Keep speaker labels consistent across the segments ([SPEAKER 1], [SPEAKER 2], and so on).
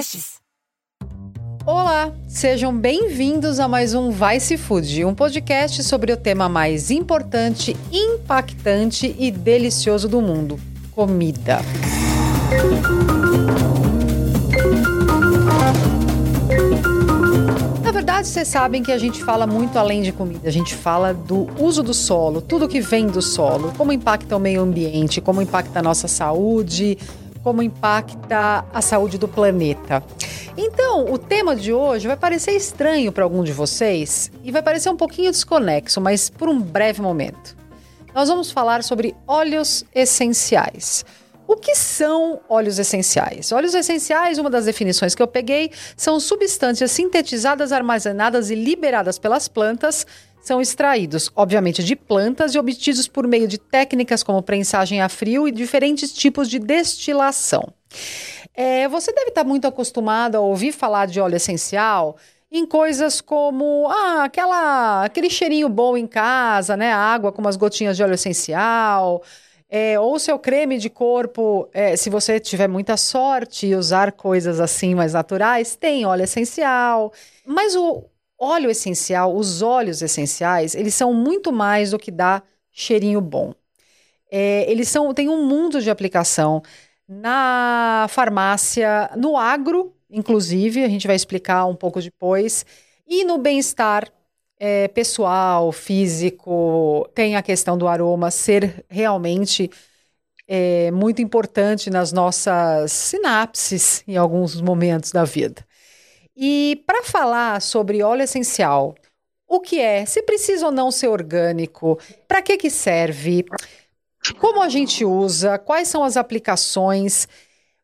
[SPEAKER 1] podcasts.
[SPEAKER 2] Olá, sejam bem-vindos a mais um Vai Se Food, um podcast sobre o tema mais importante, impactante e delicioso do mundo: comida. Na verdade, vocês sabem que a gente fala muito além de comida, a gente fala do uso do solo, tudo que vem do solo, como impacta o meio ambiente, como impacta a nossa saúde, como impacta a saúde do planeta. Então, o tema de hoje vai parecer estranho para algum de vocês e vai parecer um pouquinho desconexo, mas por um breve momento. Nós vamos falar sobre óleos essenciais. O que são óleos essenciais? Óleos essenciais, uma das definições que eu peguei, são substâncias sintetizadas, armazenadas e liberadas pelas plantas são extraídos, obviamente, de plantas e obtidos por meio de técnicas como prensagem a frio e diferentes tipos de destilação. É, você deve estar muito acostumado a ouvir falar de óleo essencial em coisas como ah, aquela, aquele cheirinho bom em casa, né? Água com umas gotinhas de óleo essencial. É, ou seu creme de corpo, é, se você tiver muita sorte e usar coisas assim mais naturais, tem óleo essencial. Mas o, óleo essencial, os óleos essenciais, eles são muito mais do que dar cheirinho bom. É, eles são, têm um mundo de aplicação na farmácia, no agro, inclusive, a gente vai explicar um pouco depois, e no bem-estar é, pessoal, físico, tem a questão do aroma ser realmente é, muito importante nas nossas sinapses em alguns momentos da vida. E para falar sobre óleo essencial, o que é, se precisa ou não ser orgânico, para que que serve, como a gente usa, quais são as aplicações.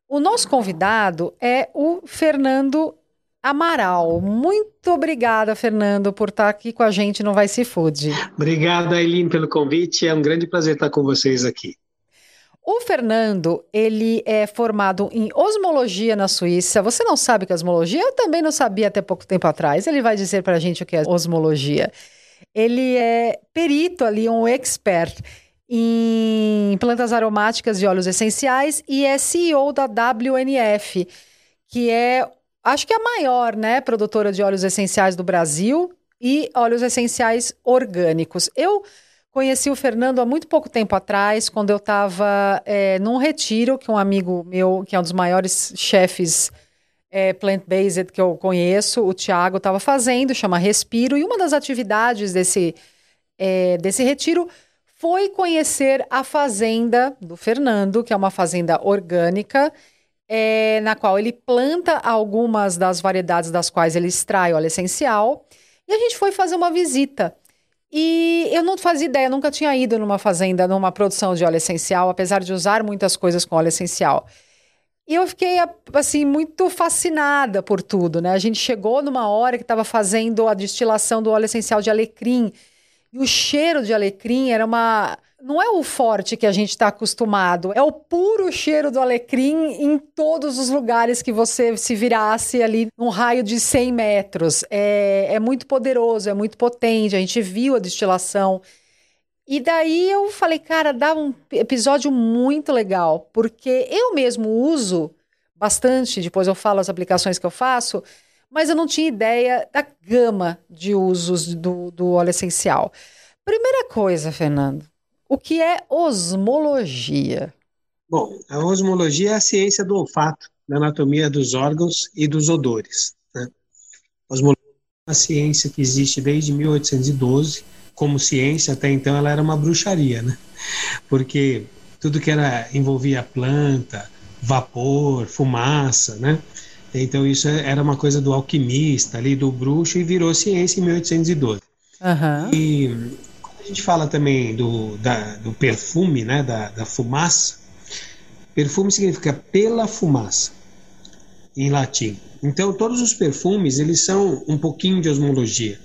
[SPEAKER 2] O nosso convidado é o Fernando Amaral. Muito obrigada, Fernando, por estar aqui com a gente no Vai Se Food.
[SPEAKER 3] Obrigado, Aileen, pelo convite. É um grande prazer estar com vocês aqui.
[SPEAKER 2] O Fernando, ele é formado em osmologia na Suíça. Você não sabe o que é osmologia? Eu também não sabia até pouco tempo atrás. Ele vai dizer para a gente o que é osmologia. Ele é perito ali, um expert em plantas aromáticas e óleos essenciais e é CEO da WNF, que é, acho que é a maior, né, produtora de óleos essenciais do Brasil e óleos essenciais orgânicos. Eu Conheci o Fernando há muito pouco tempo atrás, quando eu estava é, num retiro que um amigo meu, que é um dos maiores chefes é, plant-based que eu conheço, o Thiago, estava fazendo, chama Respiro, e uma das atividades desse, é, desse retiro foi conhecer a fazenda do Fernando, que é uma fazenda orgânica, é, na qual ele planta algumas das variedades das quais ele extrai óleo essencial. E a gente foi fazer uma visita. E eu não fazia ideia, nunca tinha ido numa fazenda, numa produção de óleo essencial, apesar de usar muitas coisas com óleo essencial. E eu fiquei, assim, muito fascinada por tudo, né? A gente chegou numa hora que estava fazendo a destilação do óleo essencial de alecrim. E o cheiro de alecrim era uma não é o forte que a gente está acostumado, é o puro cheiro do alecrim em todos os lugares que você se virasse ali num raio de 100 metros. É, é muito poderoso, é muito potente. A gente viu a destilação. E daí eu falei, cara, dá um episódio muito legal, porque eu mesmo uso bastante, depois eu falo as aplicações que eu faço, mas eu não tinha ideia da gama de usos do, do óleo essencial. Primeira coisa, Fernando, o que é osmologia?
[SPEAKER 3] Bom, a osmologia é a ciência do olfato, da anatomia dos órgãos e dos odores. Né? Osmologia é uma ciência que existe desde 1812. Como ciência, até então, ela era uma bruxaria, né? Porque tudo que era envolvia planta, vapor, fumaça, né? Então isso era uma coisa do alquimista ali, do bruxo, e virou ciência em 1812. Uhum. E a gente fala também do, da, do perfume, né, da, da fumaça, perfume significa pela fumaça, em latim. Então, todos os perfumes, eles são um pouquinho de osmologia.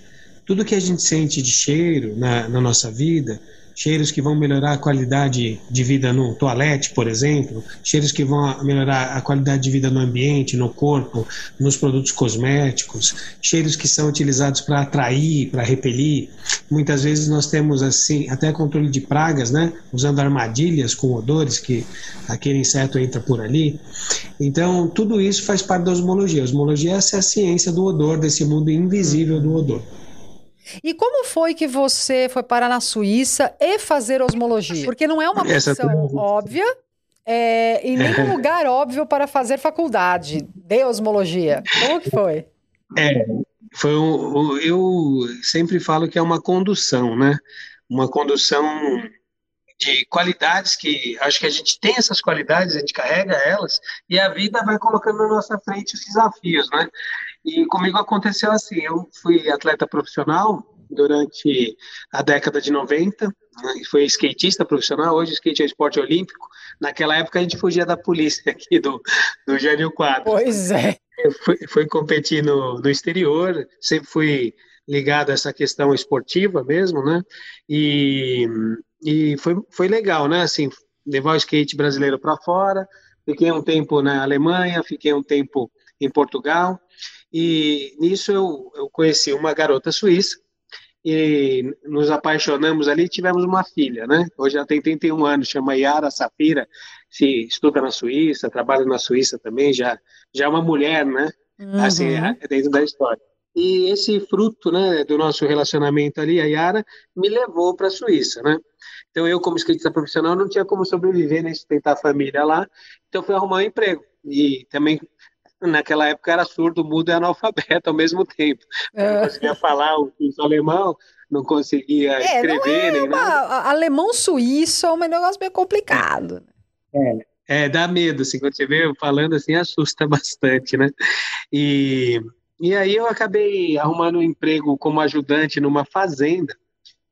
[SPEAKER 3] Tudo que a gente sente de cheiro na, na nossa vida, cheiros que vão melhorar a qualidade de vida no toalete, por exemplo, cheiros que vão melhorar a qualidade de vida no ambiente, no corpo, nos produtos cosméticos, cheiros que são utilizados para atrair, para repelir. Muitas vezes nós temos assim até controle de pragas, né, usando armadilhas com odores que aquele inseto entra por ali. Então, tudo isso faz parte da osmologia. A osmologia é é a ciência do odor, desse mundo invisível do odor.
[SPEAKER 2] E como foi que você foi parar na Suíça e fazer osmologia? Porque não é uma profissão óbvia é, e nem um lugar óbvio para fazer faculdade de osmologia. Como que foi?
[SPEAKER 3] É, foi um, eu sempre falo que é uma condução, né? Uma condução de qualidades que acho que a gente tem essas qualidades, a gente carrega elas e a vida vai colocando na nossa frente os desafios, né? E comigo aconteceu assim, eu fui atleta profissional durante a década de 90, né, foi skatista profissional, hoje skate é esporte olímpico. Naquela época a gente fugia da polícia aqui do, do Jânio Quadro.
[SPEAKER 2] Pois é.
[SPEAKER 3] Eu fui, fui competir no, no exterior, sempre fui ligado a essa questão esportiva mesmo, né? E, e foi, foi legal, né? Assim, levar o skate brasileiro para fora. Fiquei um tempo na Alemanha, fiquei um tempo em Portugal. E nisso eu, eu conheci uma garota suíça e nos apaixonamos ali tivemos uma filha, né? Hoje ela tem 31 anos, chama Yara Safira, se estuda na Suíça, trabalha na Suíça também, já, já é uma mulher, né? Uhum. Assim, é dentro da história. E esse fruto, né, do nosso relacionamento ali, a Yara, me levou para a Suíça, né? Então eu, como escrita profissional, não tinha como sobreviver, nem sustentar a família lá, então fui arrumar um emprego. E também naquela época era surdo, mudo e analfabeto ao mesmo tempo. É. Não conseguia falar o alemão, não conseguia é, escrever. Não é uma,
[SPEAKER 2] Alemão suíço é um negócio meio complicado.
[SPEAKER 3] É, é, dá medo, assim, quando você vê falando assim, assusta bastante, né? E, e aí eu acabei arrumando um emprego como ajudante numa fazenda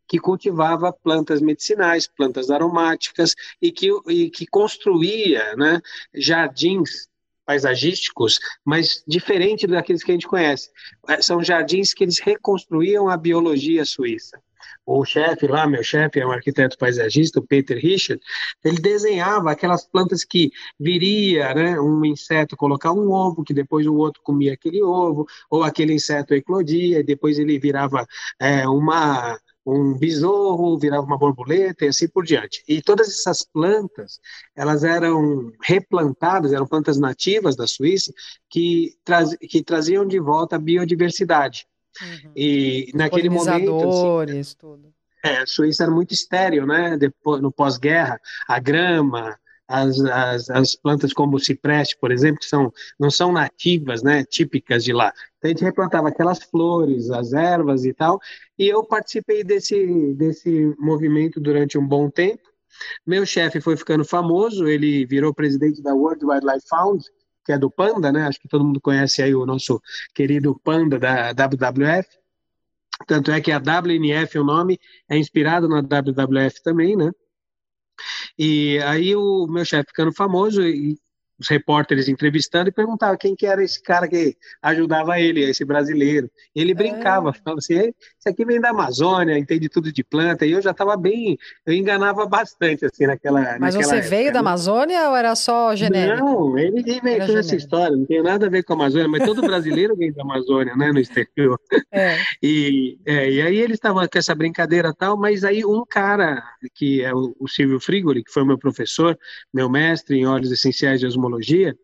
[SPEAKER 3] que cultivava plantas medicinais, plantas aromáticas e que, e que construía né, jardins paisagísticos, mas diferente daqueles que a gente conhece. É, são jardins que eles reconstruíam a biologia suíça. O chefe lá, meu chefe, é um arquiteto paisagista, o Peter Richard, ele desenhava aquelas plantas que viria né, um inseto colocar um ovo, que depois o outro comia aquele ovo, ou aquele inseto eclodia, e depois ele virava é, uma um besouro, virava uma borboleta e assim por diante. E todas essas plantas, elas eram replantadas, eram plantas nativas da Suíça, que, traz, que traziam de volta a biodiversidade. Uhum. E naquele momento... Assim, tudo. É, a Suíça era muito estéril, né? Depois, no pós-guerra, a grama, as, as, as, plantas como o cipreste, por exemplo, que são, não são nativas, né, típicas de lá. Então a gente replantava aquelas flores, as ervas e tal, e eu participei desse, desse movimento durante um bom tempo. Meu chefe foi ficando famoso, ele virou presidente da World Wildlife Fund, que é do Panda, né? Acho que todo mundo conhece aí o nosso querido Panda da WWF. Tanto é que a WNF, o nome, é inspirado na WWF também, né? E aí o meu chefe ficando famoso os repórteres entrevistando e perguntava quem que era esse cara que ajudava ele, esse brasileiro. Ele brincava, é. falando assim, esse aqui vem da Amazônia, entende tudo de planta, e eu já estava bem, eu enganava bastante, assim, naquela
[SPEAKER 2] Mas
[SPEAKER 3] naquela
[SPEAKER 2] você época, veio né? da Amazônia ou era só genérico?
[SPEAKER 3] Não, ele inventou essa história, não tem nada a ver com a Amazônia, mas todo brasileiro vem da Amazônia, né, no exterior. É. E, é, e aí eles estavam com essa brincadeira tal, mas aí um cara, que é o, o Silvio Frigoli, que foi meu professor, meu mestre em óleos essenciais de osmologia, tecnologia,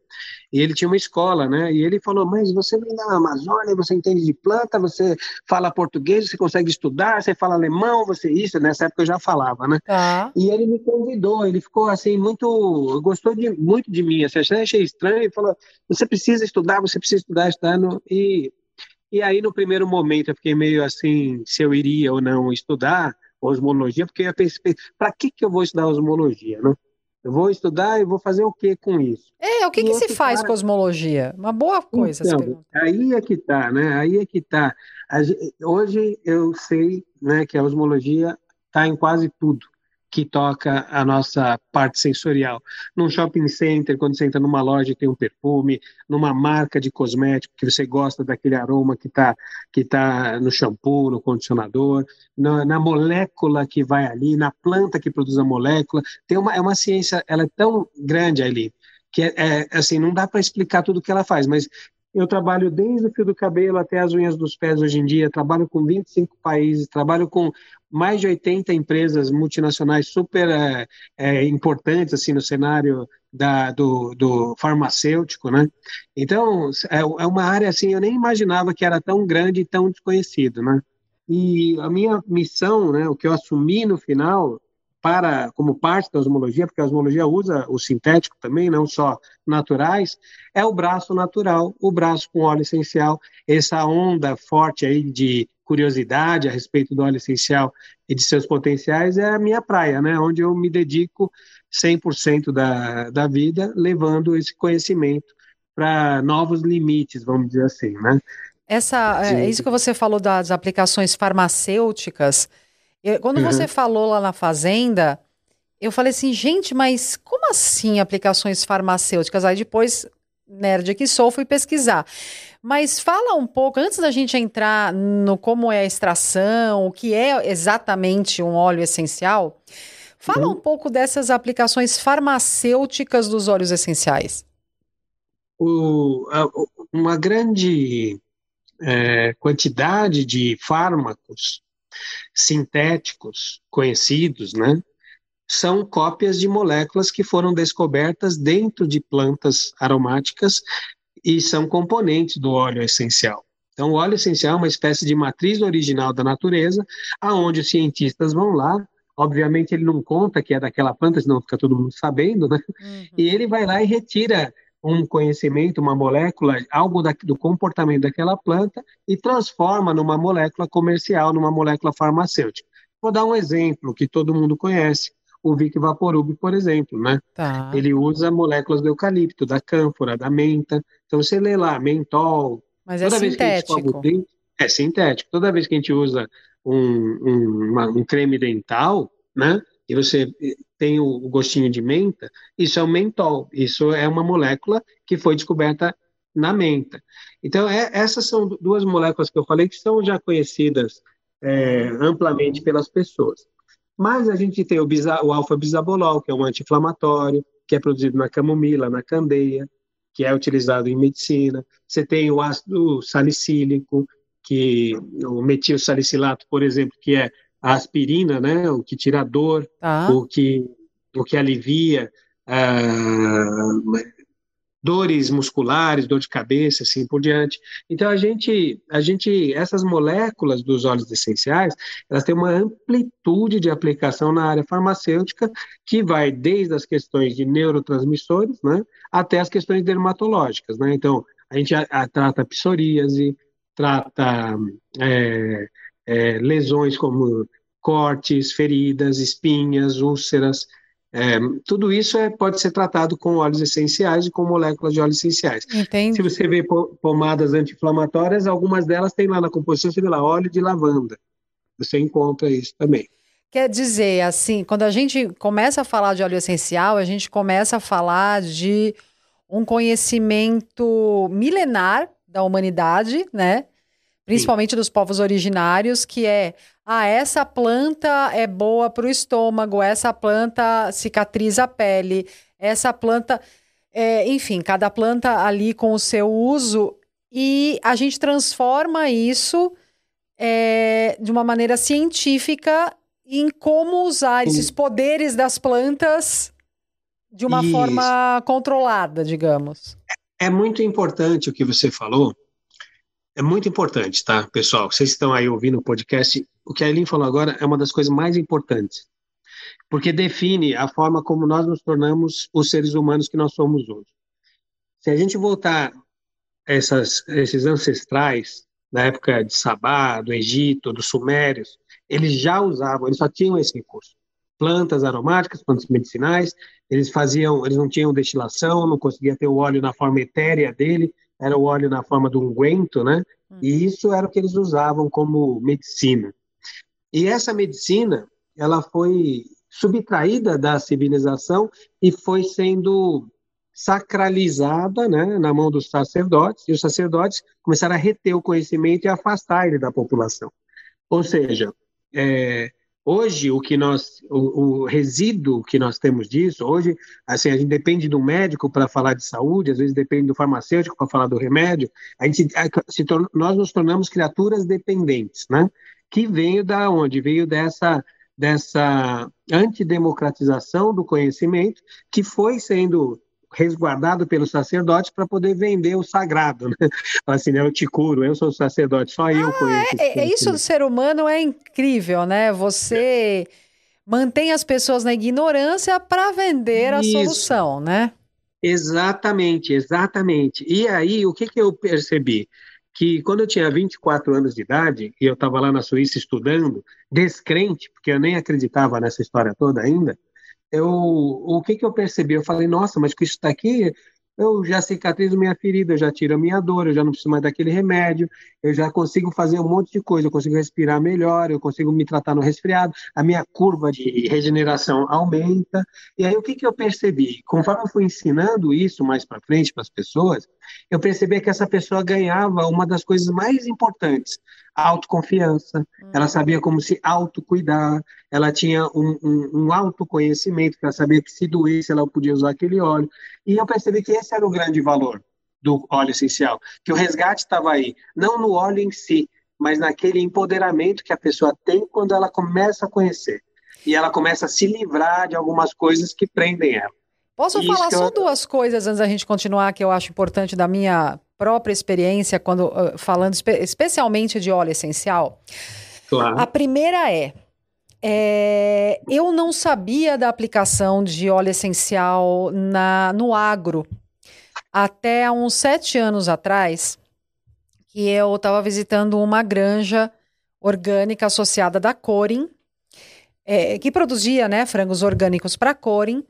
[SPEAKER 3] e ele tinha uma escola, né? E ele falou: Mas você vem da Amazônia, você entende de planta, você fala português, você consegue estudar, você fala alemão, você isso. Nessa época eu já falava, né? Tá. E ele me convidou, ele ficou assim, muito. gostou de, muito de mim, assim, achei estranho, e falou: Você precisa estudar, você precisa estudar, estudando. E, e aí, no primeiro momento, eu fiquei meio assim, se eu iria ou não estudar osmologia, porque eu pensei: para que, que eu vou estudar osmologia, né? Eu vou estudar e vou fazer o que com isso?
[SPEAKER 2] É, o que, que se faz cara... cosmologia? Uma boa coisa
[SPEAKER 3] então, Aí é que tá, né? Aí é que tá. Hoje eu sei né, que a osmologia está em quase tudo que toca a nossa parte sensorial. Num shopping center, quando você entra numa loja e tem um perfume, numa marca de cosmético que você gosta daquele aroma que está que tá no shampoo, no condicionador, na, na, molécula que vai ali, na planta que produz a molécula. Tem uma, é uma ciência, ela é tão grande ali, que é, é assim, não dá para explicar tudo que ela faz, mas eu trabalho desde o fio do cabelo até as unhas dos pés hoje em dia, trabalho com 25 países, trabalho com mais de 80 empresas multinacionais super é, é, importantes assim no cenário da, do, do, farmacêutico, né? Então é, é, uma área assim eu nem imaginava que era tão grande e tão desconhecido, né? E a minha missão, né, o que eu assumi no final para como parte da osmologia, porque a osmologia usa o sintético também, não só naturais, é o braço natural, o braço com óleo essencial, essa onda forte aí de curiosidade a respeito do óleo essencial e de seus potenciais é a minha praia, né, onde eu me dedico 100% da, da vida levando esse conhecimento para novos limites, vamos dizer assim, né?
[SPEAKER 2] Essa, é isso que você falou das aplicações farmacêuticas, eu, quando uhum. você falou lá na Fazenda, eu falei assim, gente, mas como assim aplicações farmacêuticas? Aí depois, nerd que sou, fui pesquisar. Mas fala um pouco, antes da gente entrar no como é a extração, o que é exatamente um óleo essencial, fala uhum. um pouco dessas aplicações farmacêuticas dos óleos essenciais.
[SPEAKER 3] O, a, uma grande é, quantidade de fármacos sintéticos conhecidos, né, são cópias de moléculas que foram descobertas dentro de plantas aromáticas e são componentes do óleo essencial. Então, o óleo essencial é uma espécie de matriz original da natureza, aonde os cientistas vão lá. Obviamente, ele não conta que é daquela planta, senão fica todo mundo sabendo, né? Uhum. E ele vai lá e retira um conhecimento, uma molécula, algo da, do comportamento daquela planta e transforma numa molécula comercial, numa molécula farmacêutica. Vou dar um exemplo que todo mundo conhece, o Vic Vaporub, por exemplo, né? Tá. Ele usa moléculas do eucalipto, da cânfora, da menta. Então você lê lá, mentol.
[SPEAKER 2] Mas é sintético.
[SPEAKER 3] Dente, é sintético. Toda vez que a gente usa um, um, uma, um creme dental, né? E você tem o gostinho de menta, isso é o mentol. Isso é uma molécula que foi descoberta na menta. Então, é, essas são duas moléculas que eu falei que são já conhecidas é, amplamente pelas pessoas. Mas a gente tem o, o alfa-bisabolol, que é um anti-inflamatório, que é produzido na camomila, na candeia, que é utilizado em medicina. Você tem o ácido salicílico, que o metil salicilato, por exemplo, que é a aspirina, né, o que tira a dor, tá. o, que, o que alivia ah, dores musculares, dor de cabeça, assim por diante. Então a gente, a gente, essas moléculas dos óleos essenciais, elas têm uma amplitude de aplicação na área farmacêutica que vai desde as questões de neurotransmissores, né, até as questões dermatológicas, né. Então a gente a, a, trata psoríase, trata é, é, lesões como cortes, feridas, espinhas, úlceras. É, tudo isso é, pode ser tratado com óleos essenciais e com moléculas de óleos essenciais.
[SPEAKER 2] Entendi.
[SPEAKER 3] Se você vê pomadas anti-inflamatórias, algumas delas têm lá na composição, você vê lá, óleo de lavanda. Você encontra isso também.
[SPEAKER 2] Quer dizer, assim, quando a gente começa a falar de óleo essencial, a gente começa a falar de um conhecimento milenar da humanidade, né? Principalmente Sim. dos povos originários, que é ah, essa planta é boa para o estômago, essa planta cicatriza a pele, essa planta. É, enfim, cada planta ali com o seu uso, e a gente transforma isso é, de uma maneira científica em como usar esses poderes das plantas de uma isso. forma controlada, digamos.
[SPEAKER 3] É muito importante o que você falou, é muito importante, tá, pessoal? Vocês estão aí ouvindo o podcast. O que a Eileen falou agora é uma das coisas mais importantes, porque define a forma como nós nos tornamos os seres humanos que nós somos hoje. Se a gente voltar essas, esses ancestrais da época de Sabá, do Egito, dos Sumérios, eles já usavam, eles só tinham esse recurso. Plantas aromáticas, plantas medicinais, eles faziam, eles não tinham destilação, não conseguia ter o óleo na forma etérea dele, era o óleo na forma de unguento, né? Hum. E isso era o que eles usavam como medicina. E essa medicina, ela foi subtraída da civilização e foi sendo sacralizada né, na mão dos sacerdotes, e os sacerdotes começaram a reter o conhecimento e afastar ele da população. Ou seja, é, Hoje, o que nós, o, o, resíduo que nós temos disso, hoje, assim, a gente depende do médico para falar de saúde, às vezes depende do farmacêutico para falar do remédio. A gente, se nós nos tornamos criaturas dependentes, né? que veio da onde? Veio dessa dessa antidemocratização do conhecimento que foi sendo resguardado pelos sacerdotes para poder vender o sagrado, né? Assim, né? Eu te curo, eu sou sacerdote, só eu ah, conheço.
[SPEAKER 2] É, é isso do ser humano é incrível, né? Você mantém as pessoas na ignorância para vender a solução, né?
[SPEAKER 3] Exatamente, exatamente. E aí, o que, que eu percebi? Que quando eu tinha 24 anos de idade, e eu estava lá na Suíça estudando, descrente, porque eu nem acreditava nessa história toda ainda, eu, o que, que eu percebi? Eu falei, nossa, mas com isso daqui eu já cicatrizo minha ferida, já tiro a minha dor, eu já não preciso mais daquele remédio, eu já consigo fazer um monte de coisa, eu consigo respirar melhor, eu consigo me tratar no resfriado, a minha curva de regeneração aumenta. E aí o que, que eu percebi? Conforme eu fui ensinando isso mais para frente para as pessoas, eu percebi que essa pessoa ganhava uma das coisas mais importantes, autoconfiança, ela sabia como se autocuidar, ela tinha um, um, um autoconhecimento, ela sabia que se doesse ela podia usar aquele óleo. E eu percebi que esse era o grande valor do óleo essencial, que o resgate estava aí, não no óleo em si, mas naquele empoderamento que a pessoa tem quando ela começa a conhecer. E ela começa a se livrar de algumas coisas que prendem ela.
[SPEAKER 2] Posso Isso falar só eu... duas coisas antes da gente continuar que eu acho importante da minha própria experiência quando uh, falando espe especialmente de óleo essencial?
[SPEAKER 3] Claro.
[SPEAKER 2] A primeira é, é, eu não sabia da aplicação de óleo essencial na, no agro até uns sete anos atrás, que eu estava visitando uma granja orgânica associada da Corin, é, que produzia né, frangos orgânicos para Corin,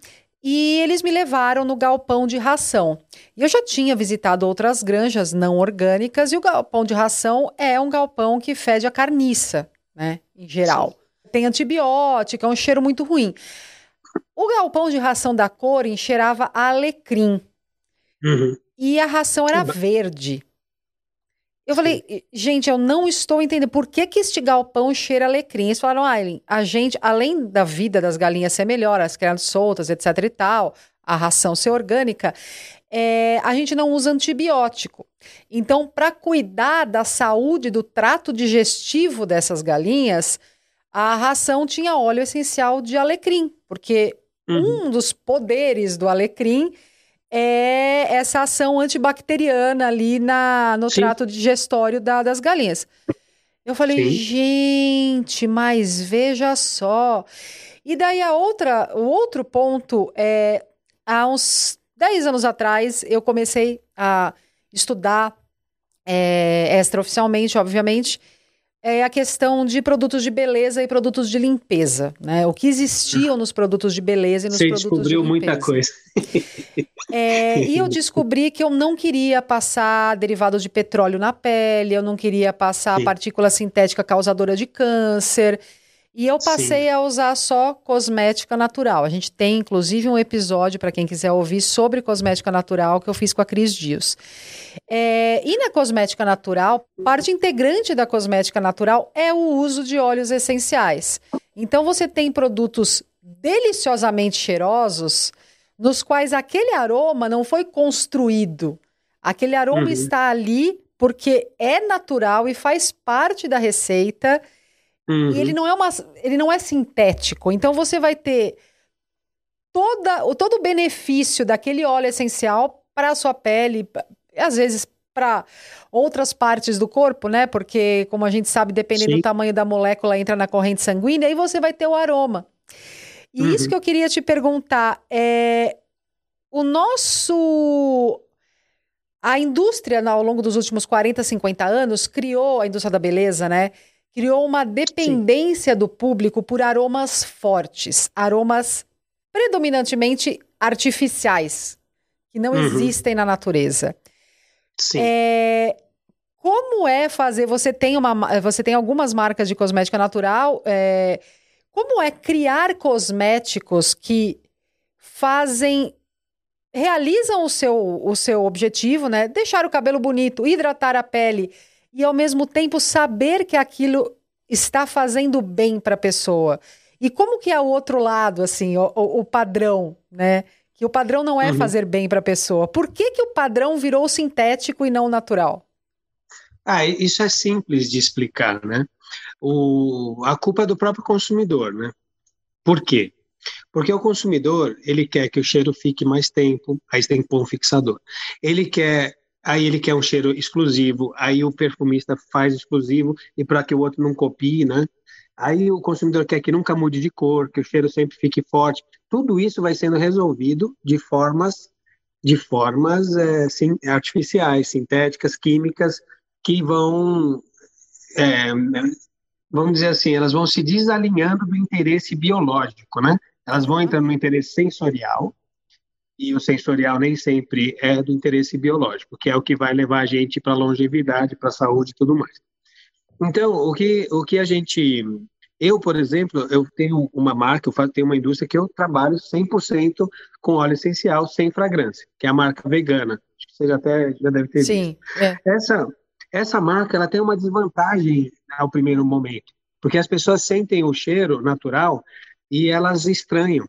[SPEAKER 2] e eles me levaram no galpão de ração. E eu já tinha visitado outras granjas não orgânicas e o galpão de ração é um galpão que fede a carniça, né, em geral. Sim. Tem antibiótico, é um cheiro muito ruim. O galpão de ração da Corin cheirava a alecrim. Uhum. E a ração era verde. Eu falei, gente, eu não estou entendendo por que, que este galpão cheira alecrim. Eles falaram, Aileen, a gente, além da vida das galinhas ser melhor, as crianças soltas, etc e tal, a ração ser orgânica, é, a gente não usa antibiótico. Então, para cuidar da saúde do trato digestivo dessas galinhas, a ração tinha óleo essencial de alecrim, porque uhum. um dos poderes do alecrim é essa ação antibacteriana ali na, no Sim. trato digestório da, das galinhas. Eu falei, Sim. gente, mas veja só. E daí a outra, o outro ponto é, há uns 10 anos atrás, eu comecei a estudar é, extraoficialmente, obviamente, é a questão de produtos de beleza e produtos de limpeza, né? O que existiam nos produtos de beleza e nos
[SPEAKER 3] Você
[SPEAKER 2] produtos de
[SPEAKER 3] limpeza. descobriu muita coisa.
[SPEAKER 2] É, e eu descobri que eu não queria passar derivados de petróleo na pele, eu não queria passar Sim. partícula sintética causadora de câncer. E eu passei Sim. a usar só cosmética natural. A gente tem, inclusive, um episódio, para quem quiser ouvir, sobre cosmética natural que eu fiz com a Cris Dias. É, e na cosmética natural, parte integrante da cosmética natural é o uso de óleos essenciais. Então, você tem produtos deliciosamente cheirosos, nos quais aquele aroma não foi construído. Aquele aroma uhum. está ali porque é natural e faz parte da receita Uhum. E ele não é uma, ele não é sintético. Então você vai ter toda, todo o benefício daquele óleo essencial para a sua pele, às vezes para outras partes do corpo, né? Porque, como a gente sabe, dependendo Sim. do tamanho da molécula, entra na corrente sanguínea, e você vai ter o aroma. E uhum. isso que eu queria te perguntar é o nosso a indústria ao longo dos últimos 40, 50 anos criou a indústria da beleza, né? Criou uma dependência Sim. do público por aromas fortes, aromas predominantemente artificiais, que não uhum. existem na natureza.
[SPEAKER 3] Sim.
[SPEAKER 2] É, como é fazer? Você tem uma, você tem algumas marcas de cosmética natural. É, como é criar cosméticos que fazem realizam o seu, o seu objetivo, né? Deixar o cabelo bonito, hidratar a pele e ao mesmo tempo saber que aquilo está fazendo bem para a pessoa. E como que é o outro lado, assim, o, o, o padrão, né? Que o padrão não é uhum. fazer bem para a pessoa. Por que, que o padrão virou sintético e não natural?
[SPEAKER 3] Ah, isso é simples de explicar, né? o, a culpa é do próprio consumidor, né? Por quê? Porque o consumidor, ele quer que o cheiro fique mais tempo, aí tem que pôr um fixador. Ele quer, aí ele quer um cheiro exclusivo, aí o perfumista faz exclusivo e para que o outro não copie, né? Aí o consumidor quer que nunca mude de cor, que o cheiro sempre fique forte. Tudo isso vai sendo resolvido de formas de formas é, sim, artificiais, sintéticas, químicas, que vão, é, vamos dizer assim, elas vão se desalinhando do interesse biológico, né? Elas vão entrando no interesse sensorial, e o sensorial nem sempre é do interesse biológico, que é o que vai levar a gente para a longevidade, para a saúde e tudo mais. Então, o que, o que a gente. Eu, por exemplo, eu tenho uma marca, eu faço, tenho uma indústria que eu trabalho 100% com óleo essencial sem fragrância, que é a marca vegana. Acho que você já até já deve ter
[SPEAKER 2] Sim,
[SPEAKER 3] visto. É. Essa, essa marca ela tem uma desvantagem ao primeiro momento, porque as pessoas sentem o cheiro natural e elas estranham.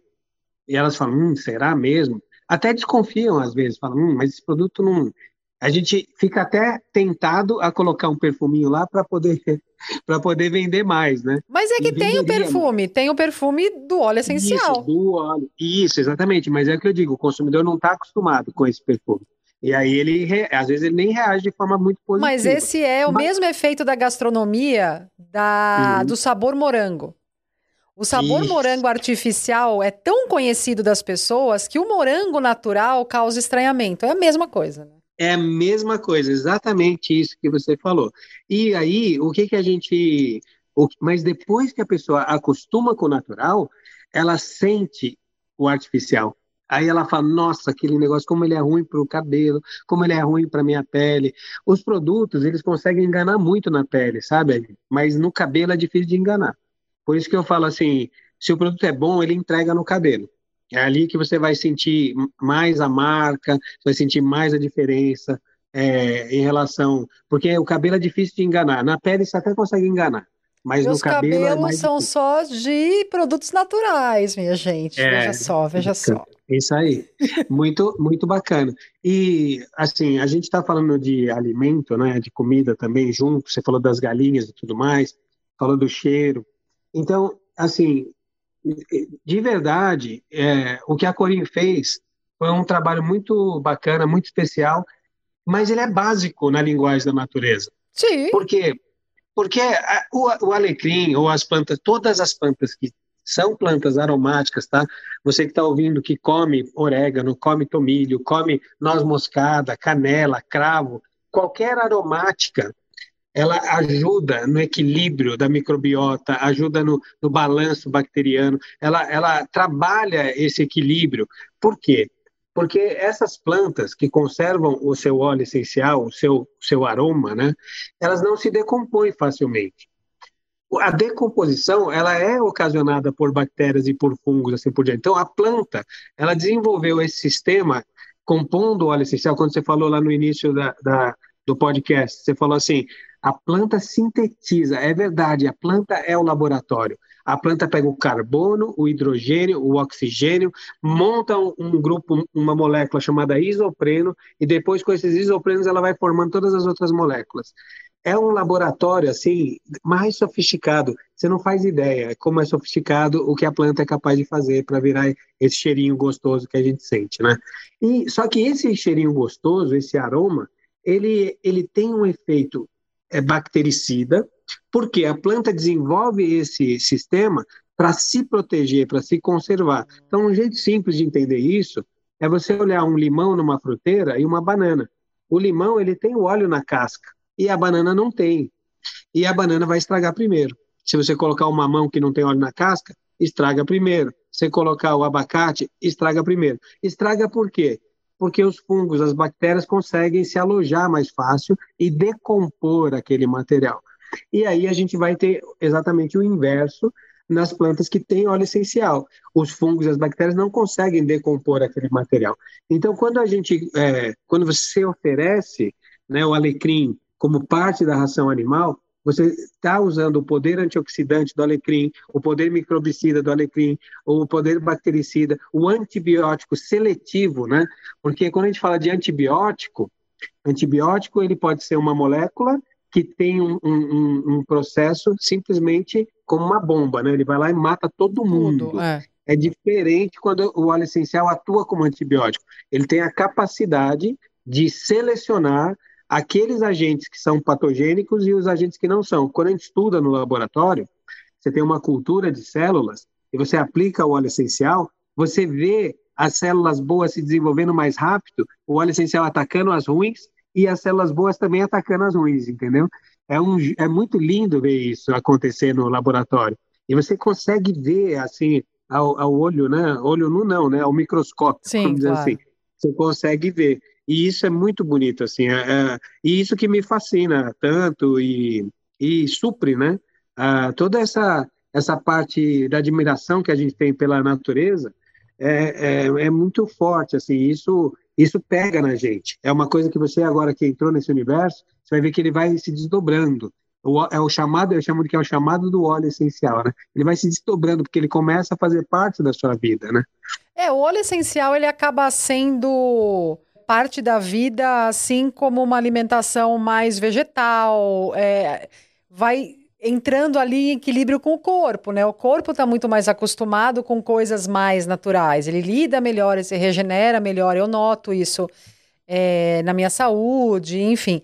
[SPEAKER 3] E elas falam, hum, será mesmo? Até desconfiam às vezes, falam, hum, mas esse produto não. A gente fica até tentado a colocar um perfuminho lá para poder para poder vender mais, né?
[SPEAKER 2] Mas é que tem o perfume, tem o perfume do óleo essencial.
[SPEAKER 3] Isso, do óleo. Isso, exatamente. Mas é o que eu digo, o consumidor não está acostumado com esse perfume. E aí ele, às vezes, ele nem reage de forma muito positiva.
[SPEAKER 2] Mas esse é o Mas... mesmo efeito da gastronomia da, uhum. do sabor morango. O sabor Isso. morango artificial é tão conhecido das pessoas que o morango natural causa estranhamento. É a mesma coisa, né?
[SPEAKER 3] É a mesma coisa, exatamente isso que você falou. E aí, o que que a gente. O, mas depois que a pessoa acostuma com o natural, ela sente o artificial. Aí ela fala, nossa, aquele negócio, como ele é ruim para o cabelo, como ele é ruim para minha pele. Os produtos, eles conseguem enganar muito na pele, sabe? Mas no cabelo é difícil de enganar. Por isso que eu falo assim, se o produto é bom, ele entrega no cabelo. É ali que você vai sentir mais a marca, vai sentir mais a diferença é, em relação... Porque o cabelo é difícil de enganar. Na pele você até consegue enganar. Mas
[SPEAKER 2] Meus
[SPEAKER 3] no cabelo é
[SPEAKER 2] cabelos
[SPEAKER 3] é
[SPEAKER 2] são só de produtos naturais, minha gente. É, veja só, veja só.
[SPEAKER 3] Isso aí. Muito, muito bacana. E, assim, a gente está falando de alimento, né, de comida também junto. Você falou das galinhas e tudo mais, falou do cheiro. Então, assim, de verdade, é, o que a Corinne fez foi um trabalho muito bacana, muito especial, mas ele é básico na linguagem da natureza.
[SPEAKER 2] Sim.
[SPEAKER 3] Por quê? Porque o, o alecrim ou as plantas, todas as plantas que são plantas aromáticas, tá? Você que está ouvindo que come orégano, come tomilho, come noz moscada, canela, cravo, qualquer aromática, ela ajuda no equilíbrio da microbiota, ajuda no, no balanço bacteriano, ela, ela trabalha esse equilíbrio. Por quê? porque essas plantas que conservam o seu óleo essencial, o seu, seu aroma, né, elas não se decompõem facilmente. A decomposição ela é ocasionada por bactérias e por fungos, assim por diante. Então, a planta ela desenvolveu esse sistema compondo o óleo essencial. Quando você falou lá no início da, da do podcast, você falou assim: a planta sintetiza. É verdade, a planta é o laboratório. A planta pega o carbono, o hidrogênio, o oxigênio, monta um, grupo, uma molécula chamada isopreno, e depois com esses isoprenos ela vai formando todas as outras moléculas. É um laboratório assim mais sofisticado. Você não faz ideia como é sofisticado o que a planta é capaz de fazer para virar esse cheirinho gostoso que a gente sente, né? E só que esse cheirinho gostoso, esse aroma, ele, ele tem um efeito é, bactericida, porque a planta desenvolve esse sistema para se proteger, para se conservar. Então, um jeito simples de entender isso é você olhar um limão numa fruteira e uma banana. O limão ele tem o óleo na casca e a banana não tem. E a banana vai estragar primeiro. Se você colocar o mamão que não tem óleo na casca, estraga primeiro. Se colocar o abacate, estraga primeiro. Estraga por quê? Porque os fungos, as bactérias conseguem se alojar mais fácil e decompor aquele material. E aí a gente vai ter exatamente o inverso nas plantas que têm óleo essencial. Os fungos e as bactérias não conseguem decompor aquele material. Então, quando a gente, é, quando você oferece né, o alecrim como parte da ração animal, você está usando o poder antioxidante do alecrim, o poder microbicida do alecrim, o poder bactericida, o antibiótico seletivo, né? Porque quando a gente fala de antibiótico, antibiótico ele pode ser uma molécula que tem um, um, um, processo simplesmente como uma bomba, né? Ele vai lá e mata todo mundo. Tudo, é. é diferente quando o óleo essencial atua como antibiótico. Ele tem a capacidade de selecionar aqueles agentes que são patogênicos e os agentes que não são. Quando a gente estuda no laboratório, você tem uma cultura de células e você aplica o óleo essencial, você vê as células boas se desenvolvendo mais rápido, o óleo essencial atacando as ruins e as células boas também atacando as ruins, entendeu? É, um, é muito lindo ver isso acontecer no laboratório. E você consegue ver, assim, ao, ao olho, né? Olho nu não, né? Ao microscópio,
[SPEAKER 2] Sim, vamos dizer claro. assim.
[SPEAKER 3] Você consegue ver. E isso é muito bonito, assim. É, é, e isso que me fascina tanto e, e supre, né? Toda essa, essa parte da admiração que a gente tem pela natureza é, é, é muito forte, assim. Isso isso pega na gente. É uma coisa que você agora que entrou nesse universo, você vai ver que ele vai se desdobrando. O, é o chamado, eu chamo de que é o chamado do óleo essencial, né? Ele vai se desdobrando porque ele começa a fazer parte da sua vida, né?
[SPEAKER 2] É, o óleo essencial ele acaba sendo parte da vida, assim como uma alimentação mais vegetal, é, vai entrando ali em equilíbrio com o corpo, né? O corpo está muito mais acostumado com coisas mais naturais. Ele lida melhor, ele se regenera melhor. Eu noto isso é, na minha saúde, enfim.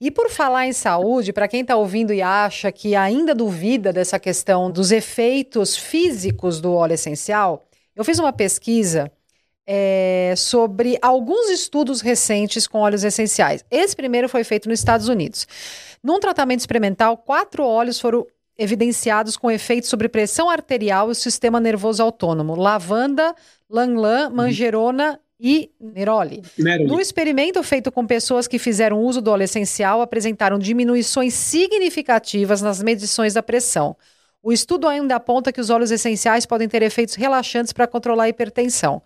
[SPEAKER 2] E por falar em saúde, para quem está ouvindo e acha que ainda duvida dessa questão dos efeitos físicos do óleo essencial, eu fiz uma pesquisa é, sobre alguns estudos recentes com óleos essenciais. Esse primeiro foi feito nos Estados Unidos. Num tratamento experimental, quatro óleos foram evidenciados com efeitos sobre pressão arterial e sistema nervoso autônomo: lavanda, lanlan, uhum. manjerona e neroli. neroli. No experimento feito com pessoas que fizeram uso do óleo essencial, apresentaram diminuições significativas nas medições da pressão. O estudo ainda aponta que os óleos essenciais podem ter efeitos relaxantes para controlar a hipertensão.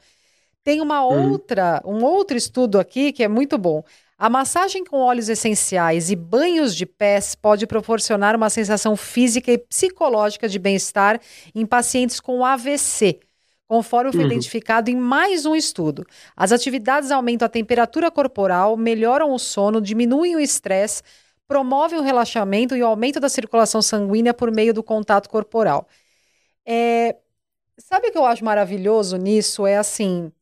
[SPEAKER 2] Tem uma uhum. outra, um outro estudo aqui que é muito bom. A massagem com óleos essenciais e banhos de pés pode proporcionar uma sensação física e psicológica de bem-estar em pacientes com AVC, conforme foi uhum. identificado em mais um estudo. As atividades aumentam a temperatura corporal, melhoram o sono, diminuem o estresse, promovem o relaxamento e o aumento da circulação sanguínea por meio do contato corporal. É... Sabe o que eu acho maravilhoso nisso? É assim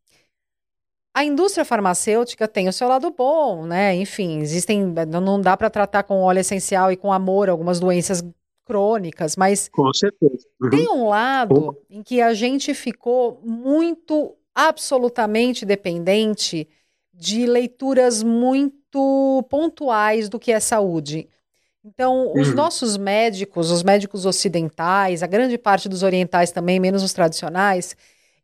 [SPEAKER 2] a indústria farmacêutica tem o seu lado bom, né? Enfim, existem. Não dá para tratar com óleo essencial e com amor algumas doenças crônicas, mas.
[SPEAKER 3] Com certeza.
[SPEAKER 2] Uhum. Tem um lado em que a gente ficou muito, absolutamente dependente de leituras muito pontuais do que é saúde. Então, os uhum. nossos médicos, os médicos ocidentais, a grande parte dos orientais também, menos os tradicionais,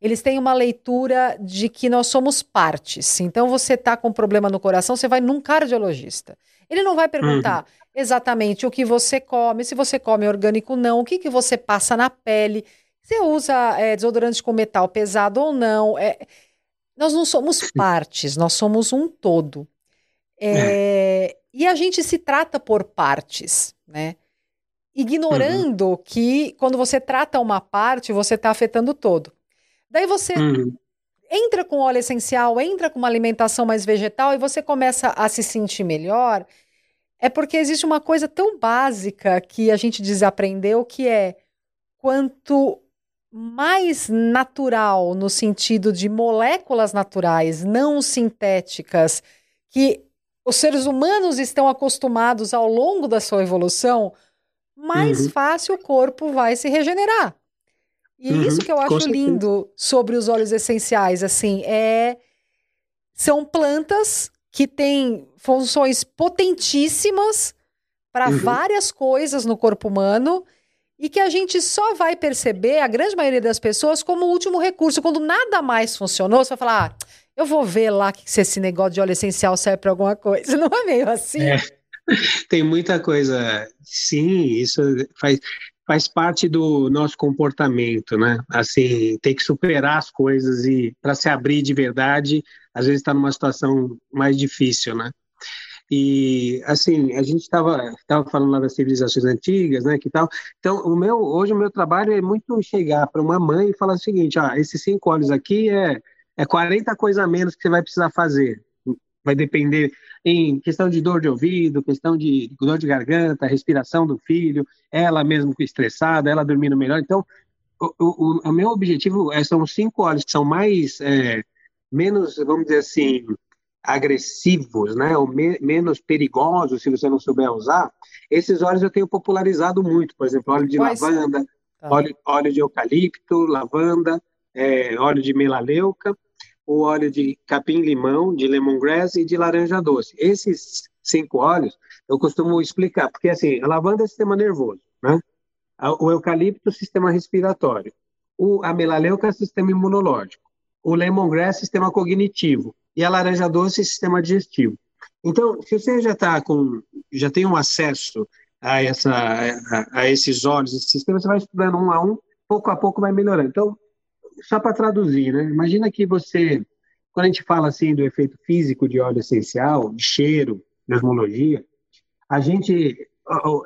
[SPEAKER 2] eles têm uma leitura de que nós somos partes. Então, você está com problema no coração, você vai num cardiologista. Ele não vai perguntar uhum. exatamente o que você come, se você come orgânico ou não, o que, que você passa na pele, você usa é, desodorante com metal pesado ou não. É, nós não somos partes, nós somos um todo. É, é. E a gente se trata por partes, né? Ignorando uhum. que quando você trata uma parte, você está afetando o todo. Daí você uhum. entra com óleo essencial, entra com uma alimentação mais vegetal e você começa a se sentir melhor. É porque existe uma coisa tão básica que a gente desaprendeu que é quanto mais natural no sentido de moléculas naturais, não sintéticas, que os seres humanos estão acostumados ao longo da sua evolução, mais uhum. fácil o corpo vai se regenerar. E uhum, isso que eu acho lindo sobre os óleos essenciais, assim, é são plantas que têm funções potentíssimas para uhum. várias coisas no corpo humano e que a gente só vai perceber, a grande maioria das pessoas, como último recurso. Quando nada mais funcionou, você vai falar, ah, eu vou ver lá se esse negócio de óleo essencial serve para alguma coisa. Não é meio assim? É.
[SPEAKER 3] Tem muita coisa. Sim, isso faz faz parte do nosso comportamento, né? Assim, tem que superar as coisas e para se abrir de verdade, às vezes está numa situação mais difícil, né? E assim, a gente estava tava falando lá das civilizações antigas, né, que tal. Então, o meu hoje o meu trabalho é muito chegar para uma mãe e falar o seguinte, ah, esses cinco olhos aqui é é 40 coisas a menos que você vai precisar fazer. Vai depender em questão de dor de ouvido, questão de dor de garganta, respiração do filho, ela mesmo estressada, ela dormindo melhor. Então, o, o, o meu objetivo é, são cinco óleos que são mais, é, menos, vamos dizer assim, agressivos, né, ou me, menos perigosos, se você não souber usar. Esses óleos eu tenho popularizado muito, por exemplo, óleo de Quais? lavanda, tá. óleo, óleo de eucalipto, lavanda, é, óleo de melaleuca, o óleo de capim-limão, de lemongrass e de laranja doce. Esses cinco óleos eu costumo explicar, porque assim, a lavanda é sistema nervoso, né? O eucalipto, sistema respiratório. O, a melaleuca é sistema imunológico. O lemongrass, sistema cognitivo. E a laranja doce, sistema digestivo. Então, se você já está com, já tem um acesso a, essa, a, a esses óleos, esse sistema, você vai estudando um a um, pouco a pouco vai melhorando. Então, só para traduzir, né? Imagina que você, quando a gente fala assim do efeito físico de óleo essencial, de cheiro, de osmologia, a gente,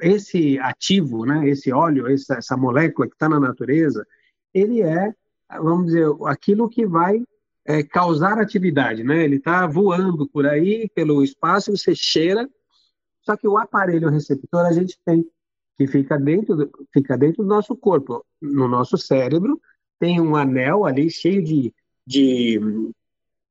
[SPEAKER 3] esse ativo, né? Esse óleo, essa, essa molécula que está na natureza, ele é, vamos dizer, aquilo que vai é, causar atividade, né? Ele está voando por aí pelo espaço, você cheira, só que o aparelho receptor a gente tem que fica dentro, fica dentro do nosso corpo, no nosso cérebro, tem um anel ali cheio de, de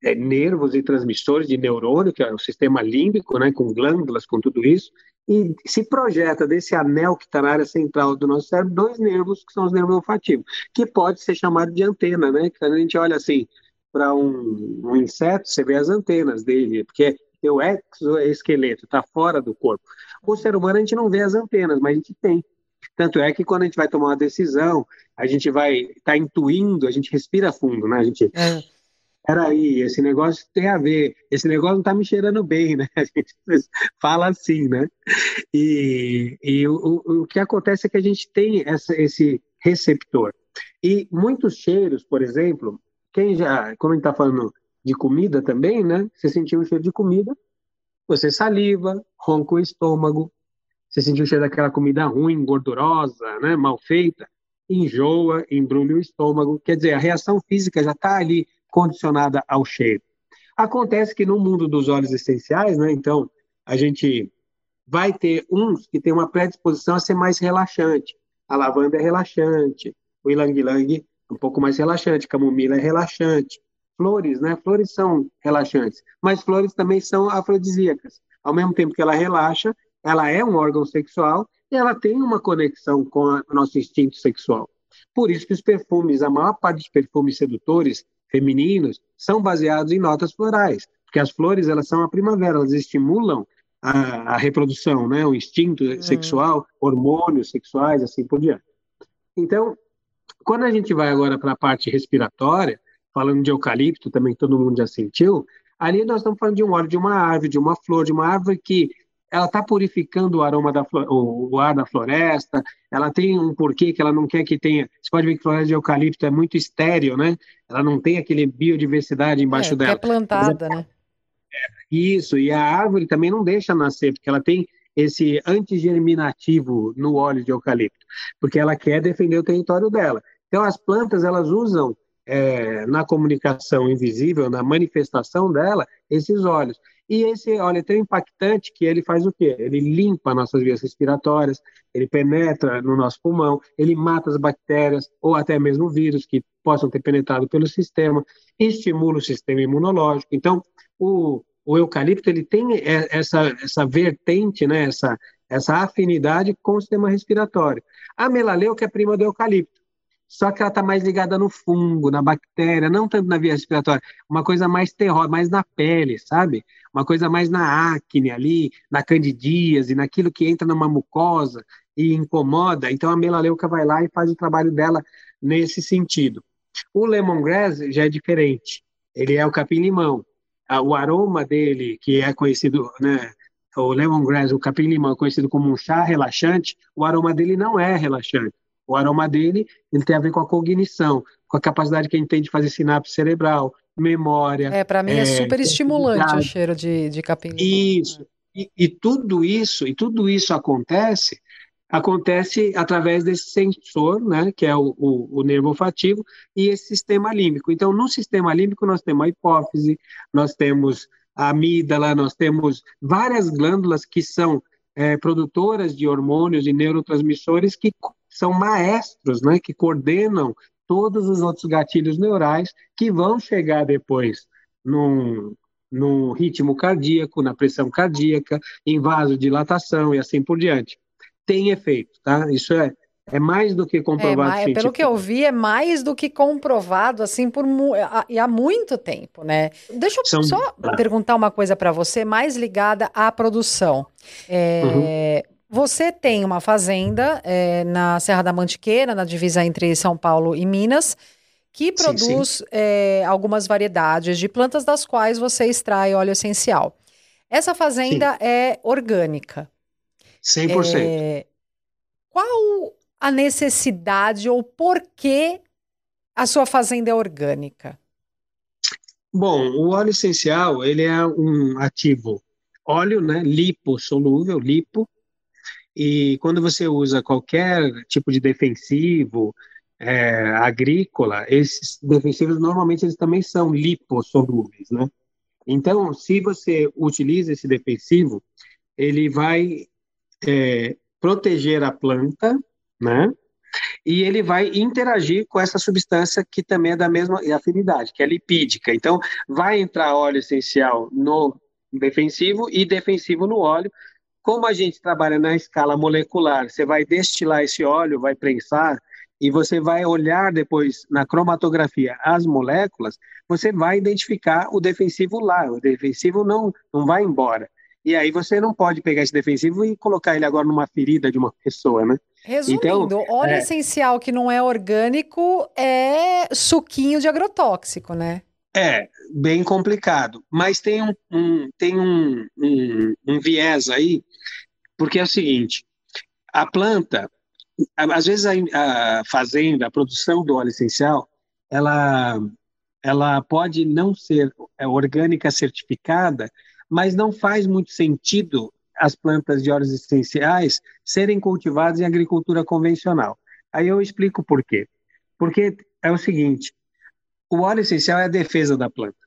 [SPEAKER 3] é, nervos e transmissores de neurônio, que é o sistema límbico, né, com glândulas, com tudo isso, e se projeta desse anel que está na área central do nosso cérebro dois nervos, que são os nervos olfativos, que pode ser chamado de antena, né? Quando a gente olha assim para um, um, inseto, você vê as antenas dele, porque o exoesqueleto está fora do corpo. O ser humano a gente não vê as antenas, mas a gente tem. Tanto é que quando a gente vai tomar uma decisão, a gente vai estar tá intuindo, a gente respira fundo, né? A gente. É. Peraí, esse negócio tem a ver, esse negócio não está me cheirando bem, né? A gente fala assim, né? E, e o, o que acontece é que a gente tem essa, esse receptor. E muitos cheiros, por exemplo, quem já, como a gente está falando de comida também, né? Você sentiu um cheiro de comida, você saliva, ronca o estômago, você sentiu o cheiro daquela comida ruim, gordurosa, né, mal feita, enjoa, embrulha o estômago. Quer dizer, a reação física já está ali condicionada ao cheiro. Acontece que no mundo dos óleos essenciais, né, então, a gente vai ter uns que tem uma predisposição a ser mais relaxante. A lavanda é relaxante, o ilang-ilang é um pouco mais relaxante, camomila é relaxante. Flores, né? Flores são relaxantes, mas flores também são afrodisíacas. Ao mesmo tempo que ela relaxa, ela é um órgão sexual e ela tem uma conexão com o nosso instinto sexual. Por isso que os perfumes, a maior parte dos perfumes sedutores femininos, são baseados em notas florais, porque as flores elas são a primavera, elas estimulam a, a reprodução, né, o instinto hum. sexual, hormônios sexuais, assim por diante. Então, quando a gente vai agora para a parte respiratória, falando de eucalipto, também todo mundo já sentiu, ali nós estamos falando de um óleo de uma árvore, de uma flor, de uma árvore que ela está purificando o aroma da o, ar da floresta, ela tem um porquê que ela não quer que tenha. Você pode ver que floresta de eucalipto é muito estéreo, né? Ela não tem aquele biodiversidade embaixo
[SPEAKER 2] é,
[SPEAKER 3] dela. É
[SPEAKER 2] plantada, né?
[SPEAKER 3] Isso, e a árvore também não deixa nascer, porque ela tem esse antigerminativo no óleo de eucalipto, porque ela quer defender o território dela. Então, as plantas, elas usam é, na comunicação invisível, na manifestação dela, esses óleos. E esse óleo é tão impactante que ele faz o quê? Ele limpa nossas vias respiratórias, ele penetra no nosso pulmão, ele mata as bactérias ou até mesmo vírus que possam ter penetrado pelo sistema, estimula o sistema imunológico. Então, o, o eucalipto ele tem essa, essa vertente, né, essa, essa afinidade com o sistema respiratório. A melaleuca é prima do eucalipto só que ela está mais ligada no fungo, na bactéria, não tanto na via respiratória, uma coisa mais terror, mais na pele, sabe? Uma coisa mais na acne ali, na candidíase, naquilo que entra numa mucosa e incomoda. Então a melaleuca vai lá e faz o trabalho dela nesse sentido. O lemongrass já é diferente. Ele é o capim-limão. O aroma dele, que é conhecido, né, o lemongrass, o capim-limão, é conhecido como um chá relaxante, o aroma dele não é relaxante. O aroma dele ele tem a ver com a cognição, com a capacidade que a gente tem de fazer sinapse cerebral, memória.
[SPEAKER 2] É, para mim é, é super estimulante o cheiro de, de capim.
[SPEAKER 3] Isso. E, e, tudo isso, e tudo isso acontece, acontece através desse sensor, né, que é o, o, o nervo olfativo, e esse sistema límbico. Então, no sistema límbico, nós temos a hipófise, nós temos a amígdala, nós temos várias glândulas que são é, produtoras de hormônios e neurotransmissores que são maestros, né, que coordenam todos os outros gatilhos neurais que vão chegar depois num, no ritmo cardíaco, na pressão cardíaca, em vasodilatação e assim por diante. Tem efeito, tá? Isso é, é mais do que comprovado.
[SPEAKER 2] É, pelo que eu vi, é mais do que comprovado, assim, por e há muito tempo, né? Deixa eu São... só perguntar uma coisa para você, mais ligada à produção. É, uhum. Você tem uma fazenda é, na Serra da Mantiqueira, na divisa entre São Paulo e Minas, que produz sim, sim. É, algumas variedades de plantas das quais você extrai óleo essencial. Essa fazenda sim. é orgânica.
[SPEAKER 3] 100%. É,
[SPEAKER 2] qual a necessidade ou por que a sua fazenda é orgânica?
[SPEAKER 3] Bom, o óleo essencial, ele é um ativo óleo, né, lipossolúvel, lipo, e quando você usa qualquer tipo de defensivo, é, agrícola, esses defensivos normalmente eles também são lipossolúveis, né? Então, se você utiliza esse defensivo, ele vai é, proteger a planta, né? E ele vai interagir com essa substância que também é da mesma afinidade, que é lipídica. Então, vai entrar óleo essencial no defensivo e defensivo no óleo. Como a gente trabalha na escala molecular, você vai destilar esse óleo, vai prensar, e você vai olhar depois na cromatografia as moléculas, você vai identificar o defensivo lá. O defensivo não, não vai embora. E aí você não pode pegar esse defensivo e colocar ele agora numa ferida de uma pessoa, né?
[SPEAKER 2] Resumindo, então, óleo é... essencial que não é orgânico é suquinho de agrotóxico, né?
[SPEAKER 3] É, bem complicado. Mas tem um, um tem um, um, um viés aí, porque é o seguinte, a planta, às vezes a, a, fazenda, a produção do óleo essencial, ela, ela pode não ser é, orgânica certificada, mas não faz muito sentido as plantas de óleos essenciais serem cultivadas em agricultura convencional. Aí eu explico por quê. Porque é o seguinte, o óleo essencial é a defesa da planta.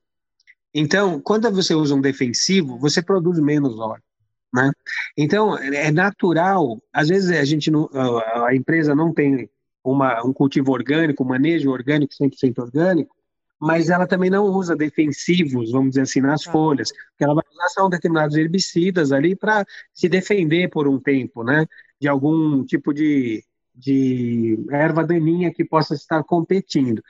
[SPEAKER 3] Então, quando você usa um defensivo, você produz menos óleo. Né? Então, é natural, às vezes a gente não, a empresa não tem uma, um cultivo orgânico, um manejo orgânico 100% orgânico, mas ela também não usa defensivos, vamos dizer assim, nas ah. folhas, porque ela vai usar são determinados herbicidas ali para se defender por um tempo, né, de algum tipo de, de erva daninha que possa estar competindo.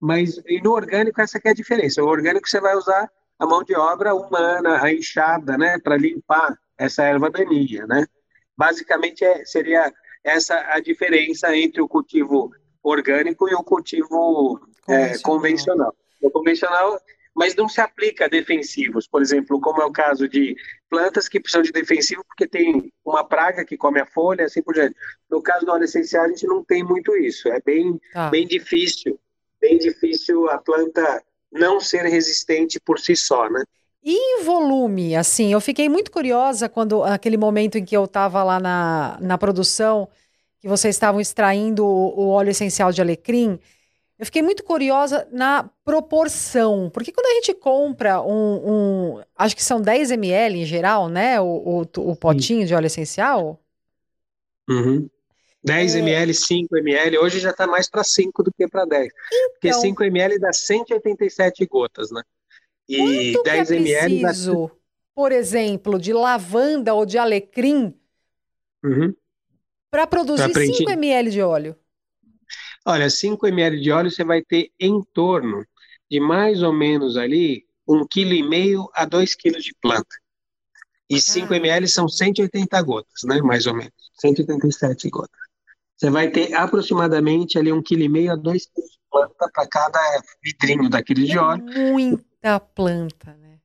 [SPEAKER 3] Mas e no orgânico essa é a diferença. O orgânico você vai usar a mão de obra humana, a enxada, né, para limpar essa erva daninha, né? Basicamente é, seria essa a diferença entre o cultivo orgânico e o cultivo convencional. É, convencional. O convencional, mas não se aplica a defensivos, por exemplo, como é o caso de plantas que precisam de defensivo porque tem uma praga que come a folha, assim por diante. No caso do óleo essencial, a gente não tem muito isso. É bem, ah. bem difícil, bem difícil a planta não ser resistente por si só, né?
[SPEAKER 2] E em volume, assim, eu fiquei muito curiosa quando aquele momento em que eu estava lá na, na produção, que vocês estavam extraindo o, o, óleo essencial de alecrim. Eu fiquei muito curiosa na proporção, porque quando a gente compra um, um acho que são 10 ml em geral, né, o, o, o potinho Sim. de óleo essencial.
[SPEAKER 3] Uhum. 10 é... ml, 5 ml, hoje já está mais para 5 do que para 10. Então, porque 5 ml dá 187 gotas, né?
[SPEAKER 2] E Quanto 10 que é ml. Preciso, por exemplo, de lavanda ou de alecrim uhum. para produzir pra 5 ml de óleo?
[SPEAKER 3] Olha, 5 ml de óleo você vai ter em torno de mais ou menos ali 1,5 kg a 2 kg de planta. E 5 ah. ml são 180 gotas, né? Mais ou menos. 187 gotas. Você vai ter aproximadamente ali 1,5 kg a 2 kg de planta para cada vidrinho daquele de óleo.
[SPEAKER 2] É muito da planta, né?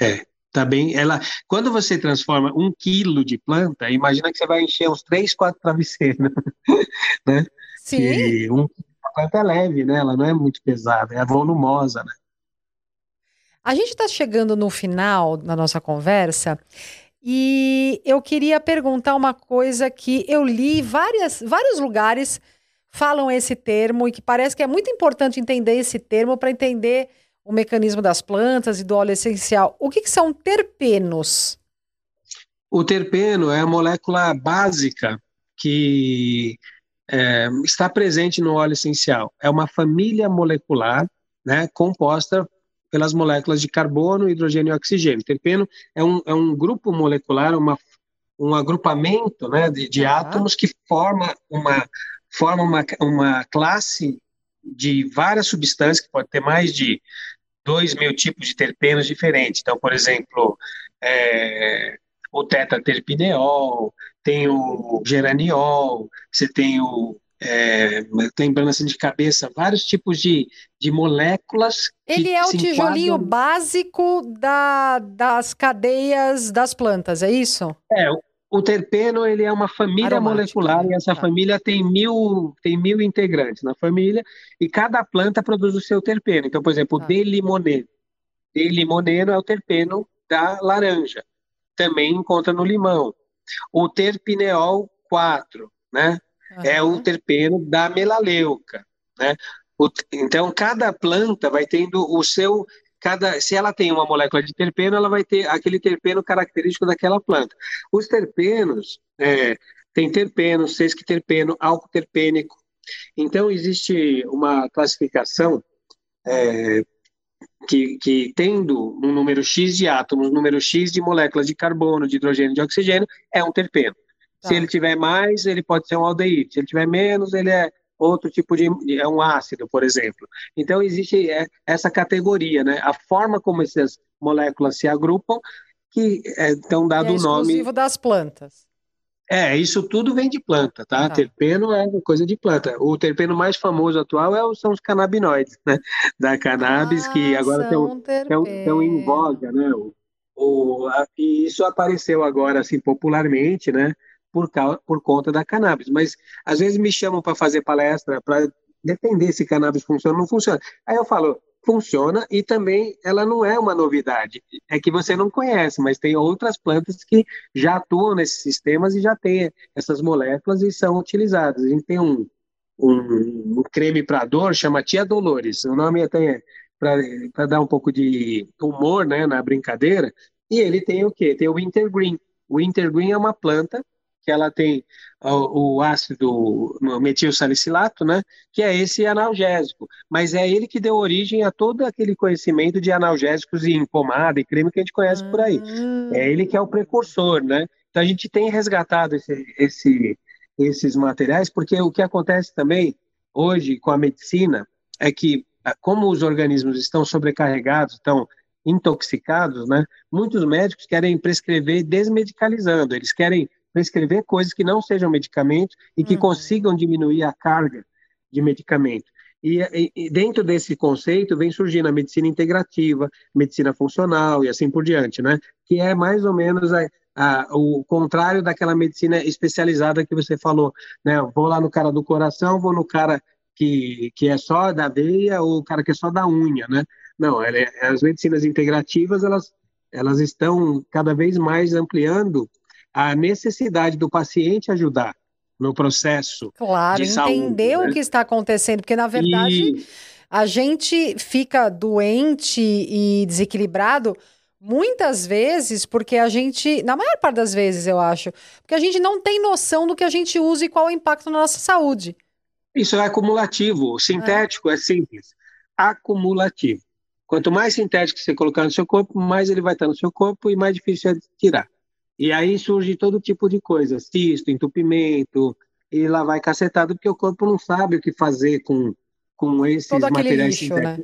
[SPEAKER 3] É, tá bem. Ela, quando você transforma um quilo de planta, imagina que você vai encher uns três, quatro travesseiros, né?
[SPEAKER 2] Sim. E
[SPEAKER 3] um, a planta é leve, né? Ela não é muito pesada, é volumosa, né?
[SPEAKER 2] A gente está chegando no final da nossa conversa e eu queria perguntar uma coisa que eu li várias, vários lugares falam esse termo e que parece que é muito importante entender esse termo para entender o mecanismo das plantas e do óleo essencial. O que, que são terpenos?
[SPEAKER 3] O terpeno é a molécula básica que é, está presente no óleo essencial. É uma família molecular né, composta pelas moléculas de carbono, hidrogênio e oxigênio. Terpeno é um, é um grupo molecular, uma, um agrupamento né, de, de átomos que forma uma, forma uma, uma classe de várias substâncias, que pode ter mais de dois mil tipos de terpenos diferentes. Então, por exemplo, é, o tetaterpineol, tem o geraniol, você tem o é, lembrando assim de cabeça, vários tipos de, de moléculas.
[SPEAKER 2] Ele é o tijolinho enquadram... básico da, das cadeias das plantas, é isso?
[SPEAKER 3] É, o, o terpeno ele é uma família molecular né? e essa tá. família tem mil, tem mil integrantes na família e cada planta produz o seu terpeno. Então, por exemplo, tá. o D-limoneno. D-limoneno é o terpeno da laranja. Também encontra no limão. O terpineol 4, né? Uhum. É o terpeno da melaleuca, né? O, então, cada planta vai tendo o seu cada, se ela tem uma molécula de terpeno, ela vai ter aquele terpeno característico daquela planta. Os terpenos, é, tem terpeno, sesquiterpeno, álcool terpênico. Então, existe uma classificação é, que, que, tendo um número X de átomos, um número X de moléculas de carbono, de hidrogênio e de oxigênio, é um terpeno. Tá. Se ele tiver mais, ele pode ser um aldeído. Se ele tiver menos, ele é outro tipo de é um ácido, por exemplo. Então existe é, essa categoria, né? A forma como essas moléculas se agrupam que é, então dado o é nome
[SPEAKER 2] exclusivo das plantas.
[SPEAKER 3] É, isso tudo vem de planta, tá? tá? Terpeno é coisa de planta. O terpeno mais famoso atual é, são os canabinoides, né? Da cannabis, ah, que agora estão em voga, né? O, o, a, e isso apareceu agora, assim, popularmente, né? Por, causa, por conta da cannabis. Mas às vezes me chamam para fazer palestra para defender se cannabis funciona ou não funciona. Aí eu falo, funciona e também ela não é uma novidade. É que você não conhece, mas tem outras plantas que já atuam nesses sistemas e já têm essas moléculas e são utilizadas. A gente tem um, um, um creme para dor, chama Tia Dolores. O nome até para dar um pouco de humor né, na brincadeira. E ele tem o quê? Tem o Wintergreen. O Wintergreen é uma planta que ela tem o, o ácido metil salicilato, né, que é esse analgésico, mas é ele que deu origem a todo aquele conhecimento de analgésicos em pomada e creme que a gente conhece por aí. É ele que é o precursor, né? Então a gente tem resgatado esse, esse, esses materiais, porque o que acontece também hoje com a medicina é que, como os organismos estão sobrecarregados, estão intoxicados, né? Muitos médicos querem prescrever desmedicalizando, eles querem prescrever coisas que não sejam medicamentos e que uhum. consigam diminuir a carga de medicamento. E, e, e, dentro desse conceito vem surgindo a medicina integrativa, medicina funcional e assim por diante, né? Que é mais ou menos a, a, o contrário daquela medicina especializada que você falou, né? Vou lá no cara do coração, vou no cara que, que é só da veia ou o cara que é só da unha, né? Não, ela, é, as medicinas integrativas, elas, elas estão cada vez mais ampliando a necessidade do paciente ajudar no processo
[SPEAKER 2] claro,
[SPEAKER 3] de saúde.
[SPEAKER 2] entender né? o que está acontecendo, porque na verdade e... a gente fica doente e desequilibrado muitas vezes porque a gente, na maior parte das vezes eu acho, porque a gente não tem noção do que a gente usa e qual é o impacto na nossa saúde.
[SPEAKER 3] Isso é acumulativo, o sintético é, é simples, acumulativo. Quanto mais sintético você colocar no seu corpo, mais ele vai estar no seu corpo e mais difícil é tirar. E aí surge todo tipo de coisa, cisto, entupimento, e lá vai cacetado, porque o corpo não sabe o que fazer com, com esses todo materiais lixo, né?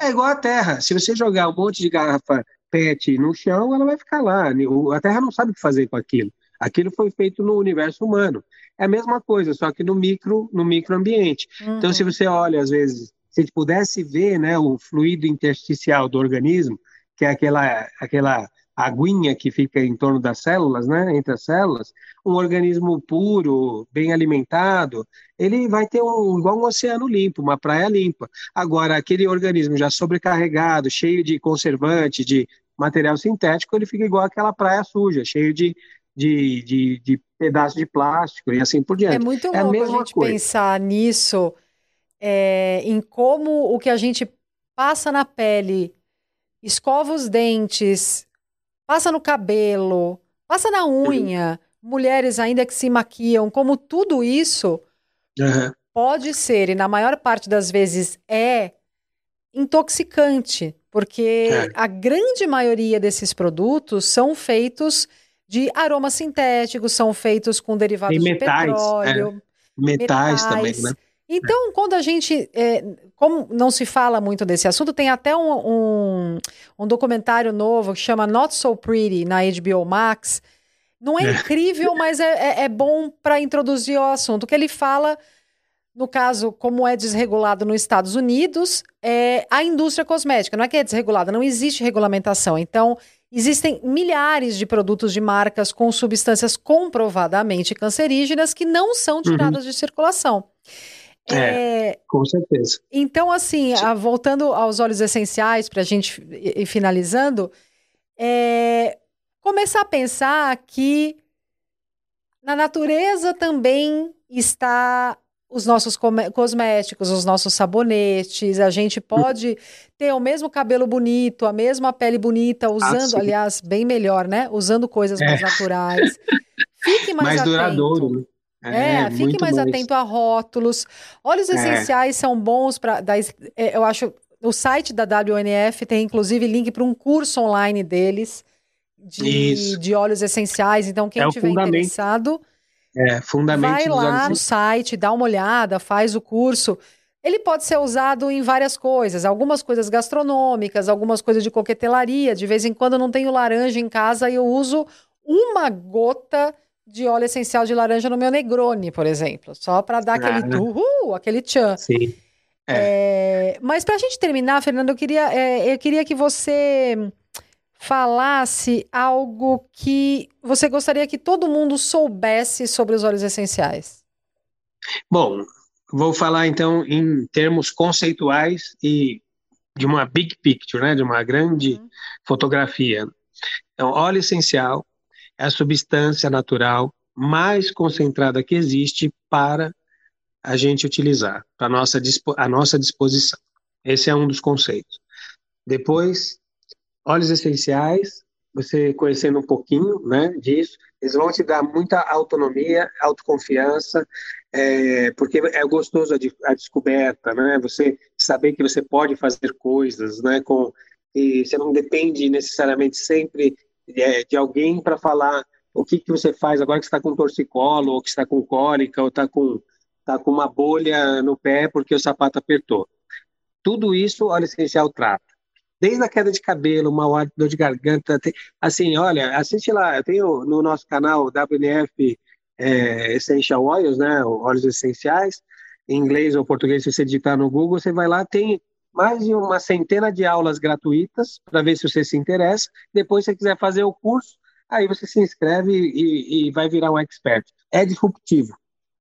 [SPEAKER 3] É igual a terra. Se você jogar um monte de garrafa PET no chão, ela vai ficar lá. A terra não sabe o que fazer com aquilo. Aquilo foi feito no universo humano. É a mesma coisa, só que no micro, no microambiente. Uhum. Então, se uhum. você olha, às vezes, se a gente pudesse ver né, o fluido intersticial do organismo, que é aquela, aquela aguinha que fica em torno das células, né, entre as células, um organismo puro, bem alimentado, ele vai ter um igual um oceano limpo, uma praia limpa. Agora, aquele organismo já sobrecarregado, cheio de conservante, de material sintético, ele fica igual aquela praia suja, cheio de, de, de, de pedaços de plástico e assim por diante.
[SPEAKER 2] É muito louco é a, a gente coisa. pensar nisso, é, em como o que a gente passa na pele, escova os dentes, passa no cabelo, passa na unha, mulheres ainda que se maquiam, como tudo isso uhum. pode ser, e na maior parte das vezes é, intoxicante, porque é. a grande maioria desses produtos são feitos de aromas sintéticos, são feitos com derivados metais, de petróleo.
[SPEAKER 3] É. Metais, metais, também, né?
[SPEAKER 2] Então, quando a gente. É, como não se fala muito desse assunto, tem até um, um, um, documentário novo que chama Not So Pretty na HBO Max. Não é, é. incrível, mas é, é, é bom para introduzir o assunto. Que ele fala, no caso, como é desregulado nos Estados Unidos, é a indústria cosmética. Não é que é desregulada, não existe regulamentação. Então, Existem milhares de produtos de marcas com substâncias comprovadamente cancerígenas que não são tiradas uhum. de circulação.
[SPEAKER 3] É, é, com certeza.
[SPEAKER 2] Então, assim, a, voltando aos óleos essenciais, para a gente ir finalizando, é, começar a pensar que na natureza também está os nossos cosméticos, os nossos sabonetes. A gente pode ter o mesmo cabelo bonito, a mesma pele bonita, usando, ah, aliás, bem melhor, né? Usando coisas é. mais naturais. Fique mais, mais atento. duradouro. É, é fique mais atento a rótulos. Óleos é. essenciais são bons para. É, eu acho. O site da WNF tem inclusive link para um curso online deles de, de óleos essenciais. Então, quem é tiver interessado.
[SPEAKER 3] É, fundamento
[SPEAKER 2] vai lá no site, dá uma olhada, faz o curso. Ele pode ser usado em várias coisas, algumas coisas gastronômicas, algumas coisas de coquetelaria. De vez em quando eu não tenho laranja em casa e eu uso uma gota de óleo essencial de laranja no meu Negroni, por exemplo, só para dar aquele uhul, aquele tchan.
[SPEAKER 3] Sim.
[SPEAKER 2] É. É, mas para a gente terminar, Fernando, eu queria, é, eu queria que você falasse algo que você gostaria que todo mundo soubesse sobre os óleos essenciais.
[SPEAKER 3] Bom, vou falar então em termos conceituais e de uma big picture, né, de uma grande uhum. fotografia. Então, óleo essencial é a substância natural mais concentrada que existe para a gente utilizar, para nossa, a nossa disposição. Esse é um dos conceitos. Depois, óleos essenciais, você conhecendo um pouquinho né, disso, eles vão te dar muita autonomia, autoconfiança, é, porque é gostoso a, a, descoberta, né? Você saber que você pode fazer coisas, né? Com, e você não depende necessariamente sempre é, de alguém para falar o que, que você faz agora que está com torcicolo, ou que está com cólica, ou está com, tá com uma bolha no pé porque o sapato apertou. Tudo isso, óleo essencial trata. Desde a queda de cabelo, mal dor de garganta, tem, assim, olha, assiste lá, eu tenho no nosso canal WNF é, Essential Oils, né, óleos essenciais, em inglês ou português, se você digitar no Google, você vai lá, tem mais de uma centena de aulas gratuitas para ver se você se interessa. Depois, se você quiser fazer o curso, aí você se inscreve e, e vai virar um expert. É disruptivo.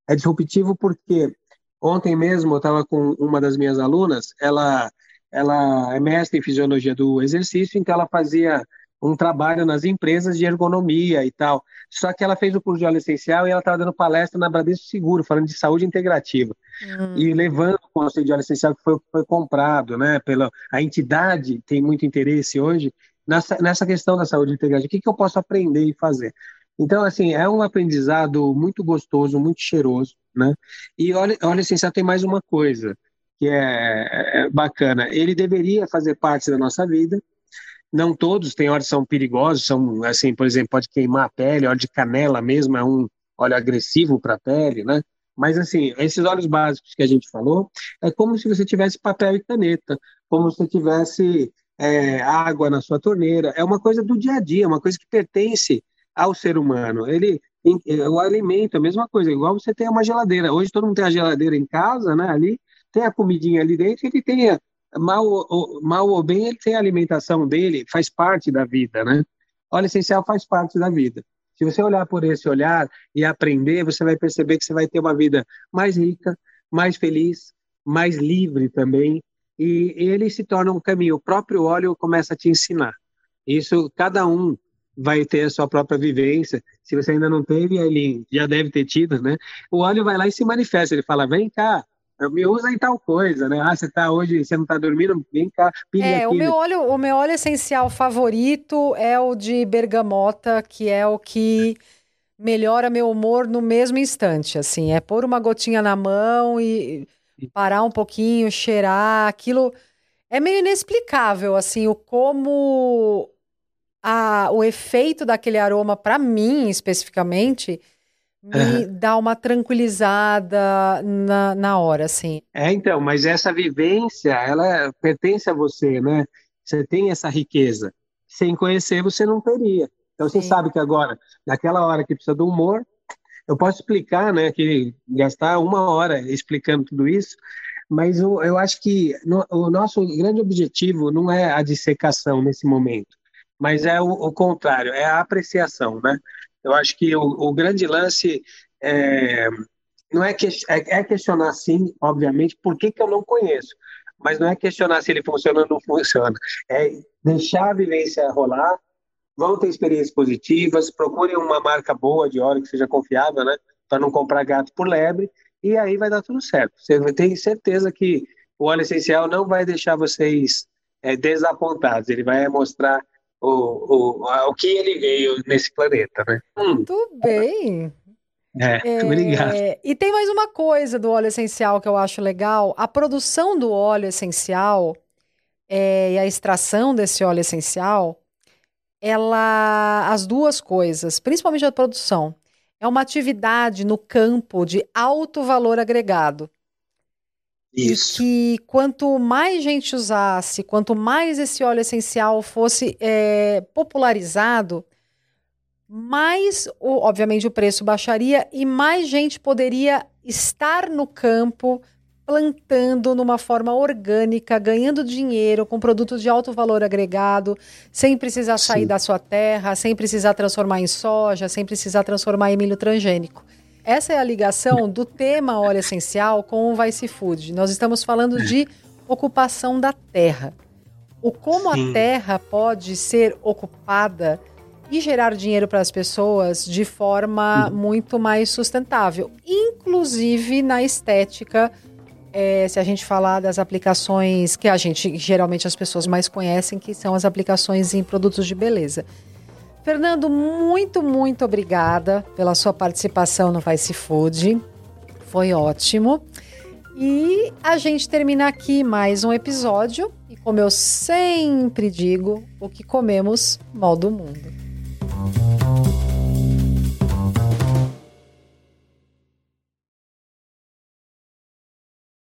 [SPEAKER 3] É disruptivo porque ontem mesmo eu estava com uma das minhas alunas, ela, ela é mestre em fisiologia do exercício, então ela fazia um trabalho nas empresas de ergonomia e tal. Só que ela fez o curso de óleo essencial e ela estava dando palestra na Bradesco Seguro, falando de saúde integrativa. Uhum. E levando o conceito de óleo essencial que foi, foi comprado, né? Pela, a entidade tem muito interesse hoje nessa, nessa questão da saúde integrativa. O que, que eu posso aprender e fazer? Então, assim, é um aprendizado muito gostoso, muito cheiroso, né? E óleo, óleo essencial tem mais uma coisa que é, é bacana. Ele deveria fazer parte da nossa vida, não todos, tem óleos que são perigosos, são assim, por exemplo, pode queimar a pele, óleo de canela mesmo é um óleo agressivo para a pele, né? Mas assim, esses óleos básicos que a gente falou, é como se você tivesse papel e caneta, como se tivesse é, água na sua torneira. É uma coisa do dia a dia, uma coisa que pertence ao ser humano. Ele, o alimento, a mesma coisa, igual você tem uma geladeira. Hoje todo mundo tem a geladeira em casa, né? Ali tem a comidinha ali dentro, ele tem mal ou, mal ou bem, ele tem a alimentação dele, faz parte da vida, né? Óleo essencial faz parte da vida. Se você olhar por esse olhar e aprender, você vai perceber que você vai ter uma vida mais rica, mais feliz, mais livre também, e ele se torna um caminho. O próprio óleo começa a te ensinar. Isso, cada um vai ter a sua própria vivência. Se você ainda não teve, ele já deve ter tido, né? O óleo vai lá e se manifesta. Ele fala: vem cá, me usa em tal coisa, né? Ah, você tá hoje, você não tá dormindo, vem cá,
[SPEAKER 2] pinga É, aqui. o meu óleo, o meu óleo essencial favorito é o de bergamota, que é o que melhora meu humor no mesmo instante, assim, é pôr uma gotinha na mão e parar um pouquinho, cheirar, aquilo é meio inexplicável, assim, o como a, o efeito daquele aroma, para mim especificamente, me dá uma tranquilizada na, na hora, assim.
[SPEAKER 3] É, então, mas essa vivência, ela pertence a você, né? Você tem essa riqueza. Sem conhecer, você não teria. Então, você Sim. sabe que agora, naquela hora que precisa do humor, eu posso explicar, né? Que gastar uma hora explicando tudo isso, mas eu, eu acho que no, o nosso grande objetivo não é a dissecação nesse momento, mas é o, o contrário, é a apreciação, né? Eu acho que o, o grande lance é, não é, que, é, é, questionar, sim, obviamente, por que, que eu não conheço, mas não é questionar se ele funciona ou não funciona, é deixar a vivência rolar, vão ter experiências positivas, procurem uma marca boa de óleo que seja confiável, né? Para não comprar gato por lebre, e aí vai dar tudo certo. Você tem certeza que o óleo essencial não vai deixar vocês é, desapontados, ele vai mostrar o, o, o que ele veio nesse planeta, né?
[SPEAKER 2] Hum. Muito bem.
[SPEAKER 3] É, é, obrigado.
[SPEAKER 2] E tem mais uma coisa do óleo essencial que eu acho legal. A produção do óleo essencial é, e a extração desse óleo essencial, ela, as duas coisas, principalmente a produção, é uma atividade no campo de alto valor agregado.
[SPEAKER 3] Isso.
[SPEAKER 2] E que quanto mais gente usasse, quanto mais esse óleo essencial fosse é, popularizado, mais, obviamente, o preço baixaria e mais gente poderia estar no campo plantando numa forma orgânica, ganhando dinheiro com produtos de alto valor agregado, sem precisar sair Sim. da sua terra, sem precisar transformar em soja, sem precisar transformar em milho transgênico. Essa é a ligação do tema óleo essencial com o Vice Food. Nós estamos falando de ocupação da terra. O como Sim. a terra pode ser ocupada e gerar dinheiro para as pessoas de forma muito mais sustentável, inclusive na estética é, se a gente falar das aplicações que a gente, geralmente as pessoas mais conhecem, que são as aplicações em produtos de beleza. Fernando, muito, muito obrigada pela sua participação no Vice Food. Foi ótimo. E a gente termina aqui mais um episódio. E como eu sempre digo, o que comemos molda o mundo.